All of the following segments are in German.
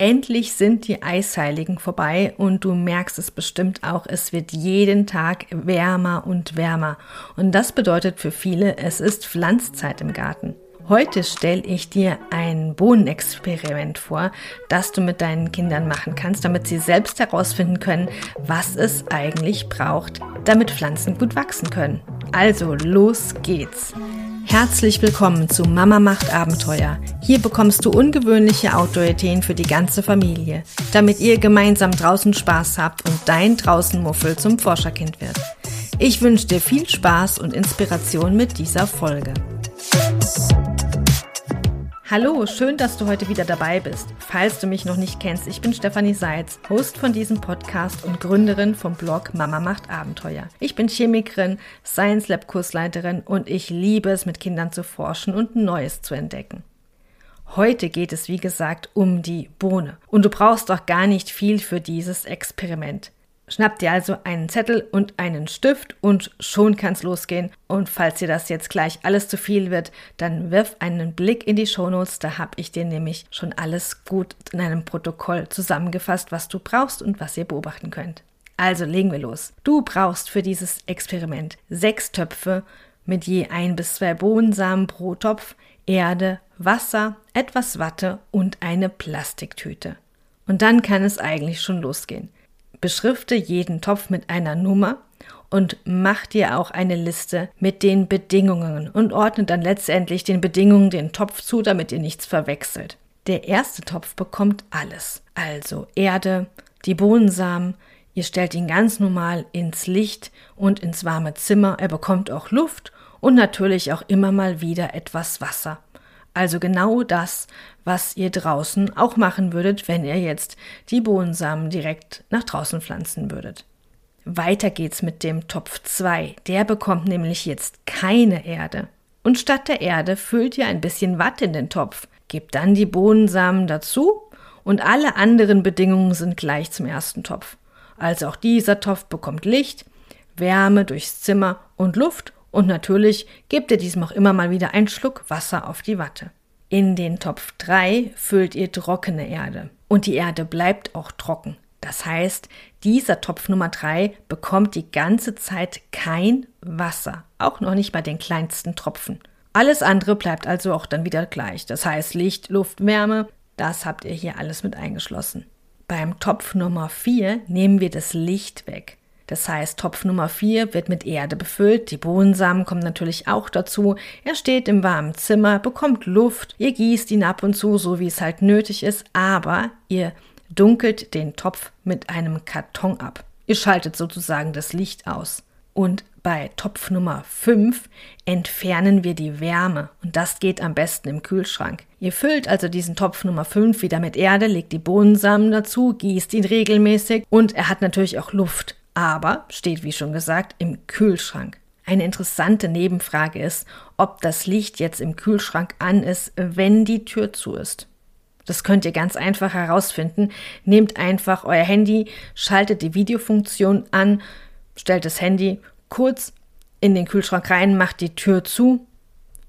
Endlich sind die Eisheiligen vorbei und du merkst es bestimmt auch, es wird jeden Tag wärmer und wärmer. Und das bedeutet für viele, es ist Pflanzzeit im Garten. Heute stelle ich dir ein Bohnenexperiment vor, das du mit deinen Kindern machen kannst, damit sie selbst herausfinden können, was es eigentlich braucht, damit Pflanzen gut wachsen können. Also los geht's! Herzlich willkommen zu Mama macht Abenteuer. Hier bekommst du ungewöhnliche Outdoor-Ideen für die ganze Familie, damit ihr gemeinsam draußen Spaß habt und dein Draußenmuffel zum Forscherkind wird. Ich wünsche dir viel Spaß und Inspiration mit dieser Folge. Hallo, schön, dass du heute wieder dabei bist. Falls du mich noch nicht kennst, ich bin Stefanie Seitz, Host von diesem Podcast und Gründerin vom Blog Mama macht Abenteuer. Ich bin Chemikerin, Science Lab Kursleiterin und ich liebe es, mit Kindern zu forschen und Neues zu entdecken. Heute geht es, wie gesagt, um die Bohne. Und du brauchst doch gar nicht viel für dieses Experiment. Schnapp dir also einen Zettel und einen Stift und schon kann's losgehen. Und falls dir das jetzt gleich alles zu viel wird, dann wirf einen Blick in die Shownotes, da habe ich dir nämlich schon alles gut in einem Protokoll zusammengefasst, was du brauchst und was ihr beobachten könnt. Also legen wir los. Du brauchst für dieses Experiment sechs Töpfe mit je ein bis zwei Bohnensamen pro Topf, Erde, Wasser, etwas Watte und eine Plastiktüte. Und dann kann es eigentlich schon losgehen. Beschrifte jeden Topf mit einer Nummer und mach dir auch eine Liste mit den Bedingungen und ordne dann letztendlich den Bedingungen den Topf zu, damit ihr nichts verwechselt. Der erste Topf bekommt alles, also Erde, die Bohnensamen, ihr stellt ihn ganz normal ins Licht und ins warme Zimmer, er bekommt auch Luft und natürlich auch immer mal wieder etwas Wasser. Also genau das, was ihr draußen auch machen würdet, wenn ihr jetzt die Bohnensamen direkt nach draußen pflanzen würdet. Weiter geht's mit dem Topf 2. Der bekommt nämlich jetzt keine Erde. Und statt der Erde füllt ihr ein bisschen Watt in den Topf, gebt dann die Bohnensamen dazu und alle anderen Bedingungen sind gleich zum ersten Topf. Also auch dieser Topf bekommt Licht, Wärme durchs Zimmer und Luft und natürlich gebt ihr diesem auch immer mal wieder einen Schluck Wasser auf die Watte. In den Topf 3 füllt ihr trockene Erde. Und die Erde bleibt auch trocken. Das heißt, dieser Topf Nummer 3 bekommt die ganze Zeit kein Wasser. Auch noch nicht bei den kleinsten Tropfen. Alles andere bleibt also auch dann wieder gleich. Das heißt Licht, Luft, Wärme, das habt ihr hier alles mit eingeschlossen. Beim Topf Nummer 4 nehmen wir das Licht weg. Das heißt, Topf Nummer 4 wird mit Erde befüllt, die Bohnensamen kommen natürlich auch dazu. Er steht im warmen Zimmer, bekommt Luft, ihr gießt ihn ab und zu, so wie es halt nötig ist, aber ihr dunkelt den Topf mit einem Karton ab. Ihr schaltet sozusagen das Licht aus. Und bei Topf Nummer 5 entfernen wir die Wärme und das geht am besten im Kühlschrank. Ihr füllt also diesen Topf Nummer 5 wieder mit Erde, legt die Bohnensamen dazu, gießt ihn regelmäßig und er hat natürlich auch Luft aber steht wie schon gesagt im Kühlschrank. Eine interessante Nebenfrage ist, ob das Licht jetzt im Kühlschrank an ist, wenn die Tür zu ist. Das könnt ihr ganz einfach herausfinden. Nehmt einfach euer Handy, schaltet die Videofunktion an, stellt das Handy kurz in den Kühlschrank rein, macht die Tür zu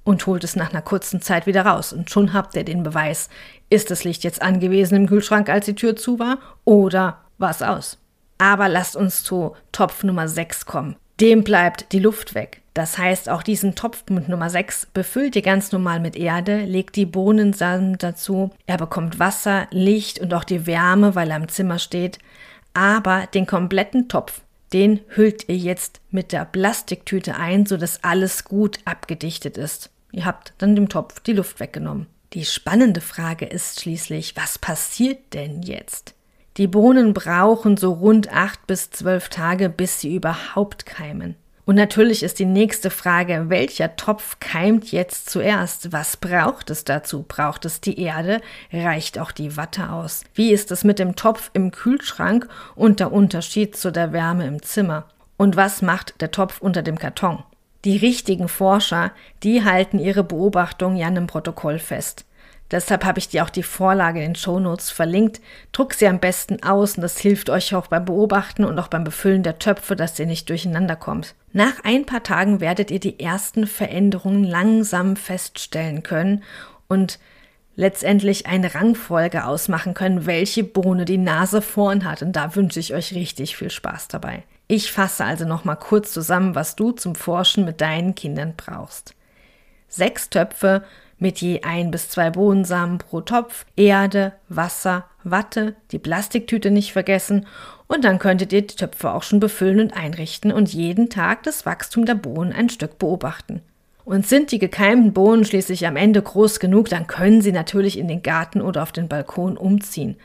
und holt es nach einer kurzen Zeit wieder raus. Und schon habt ihr den Beweis, ist das Licht jetzt angewiesen im Kühlschrank, als die Tür zu war, oder war es aus? Aber lasst uns zu Topf Nummer 6 kommen. Dem bleibt die Luft weg. Das heißt, auch diesen Topf mit Nummer 6 befüllt ihr ganz normal mit Erde, legt die Bohnensamen dazu. Er bekommt Wasser, Licht und auch die Wärme, weil er im Zimmer steht. Aber den kompletten Topf, den hüllt ihr jetzt mit der Plastiktüte ein, sodass alles gut abgedichtet ist. Ihr habt dann dem Topf die Luft weggenommen. Die spannende Frage ist schließlich, was passiert denn jetzt? Die Bohnen brauchen so rund acht bis zwölf Tage, bis sie überhaupt keimen. Und natürlich ist die nächste Frage, welcher Topf keimt jetzt zuerst? Was braucht es dazu? Braucht es die Erde? Reicht auch die Watte aus? Wie ist es mit dem Topf im Kühlschrank und der Unterschied zu der Wärme im Zimmer? Und was macht der Topf unter dem Karton? Die richtigen Forscher, die halten ihre Beobachtungen ja in einem Protokoll fest. Deshalb habe ich dir auch die Vorlage in den Shownotes verlinkt. Druck sie am besten aus und das hilft euch auch beim Beobachten und auch beim Befüllen der Töpfe, dass ihr nicht durcheinander kommt. Nach ein paar Tagen werdet ihr die ersten Veränderungen langsam feststellen können und letztendlich eine Rangfolge ausmachen können, welche Bohne die Nase vorn hat. Und da wünsche ich euch richtig viel Spaß dabei. Ich fasse also nochmal kurz zusammen, was du zum Forschen mit deinen Kindern brauchst. Sechs Töpfe mit je ein bis zwei Bohnensamen pro Topf, Erde, Wasser, Watte, die Plastiktüte nicht vergessen und dann könntet ihr die Töpfe auch schon befüllen und einrichten und jeden Tag das Wachstum der Bohnen ein Stück beobachten. Und sind die gekeimten Bohnen schließlich am Ende groß genug, dann können sie natürlich in den Garten oder auf den Balkon umziehen.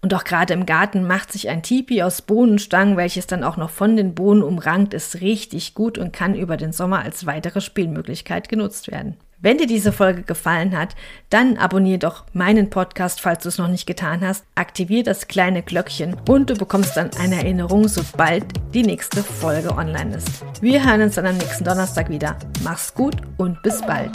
Und auch gerade im Garten macht sich ein Tipi aus Bohnenstangen, welches dann auch noch von den Bohnen umrankt ist, richtig gut und kann über den Sommer als weitere Spielmöglichkeit genutzt werden. Wenn dir diese Folge gefallen hat, dann abonniere doch meinen Podcast, falls du es noch nicht getan hast. Aktiviere das kleine Glöckchen und du bekommst dann eine Erinnerung, sobald die nächste Folge online ist. Wir hören uns dann am nächsten Donnerstag wieder. Mach's gut und bis bald.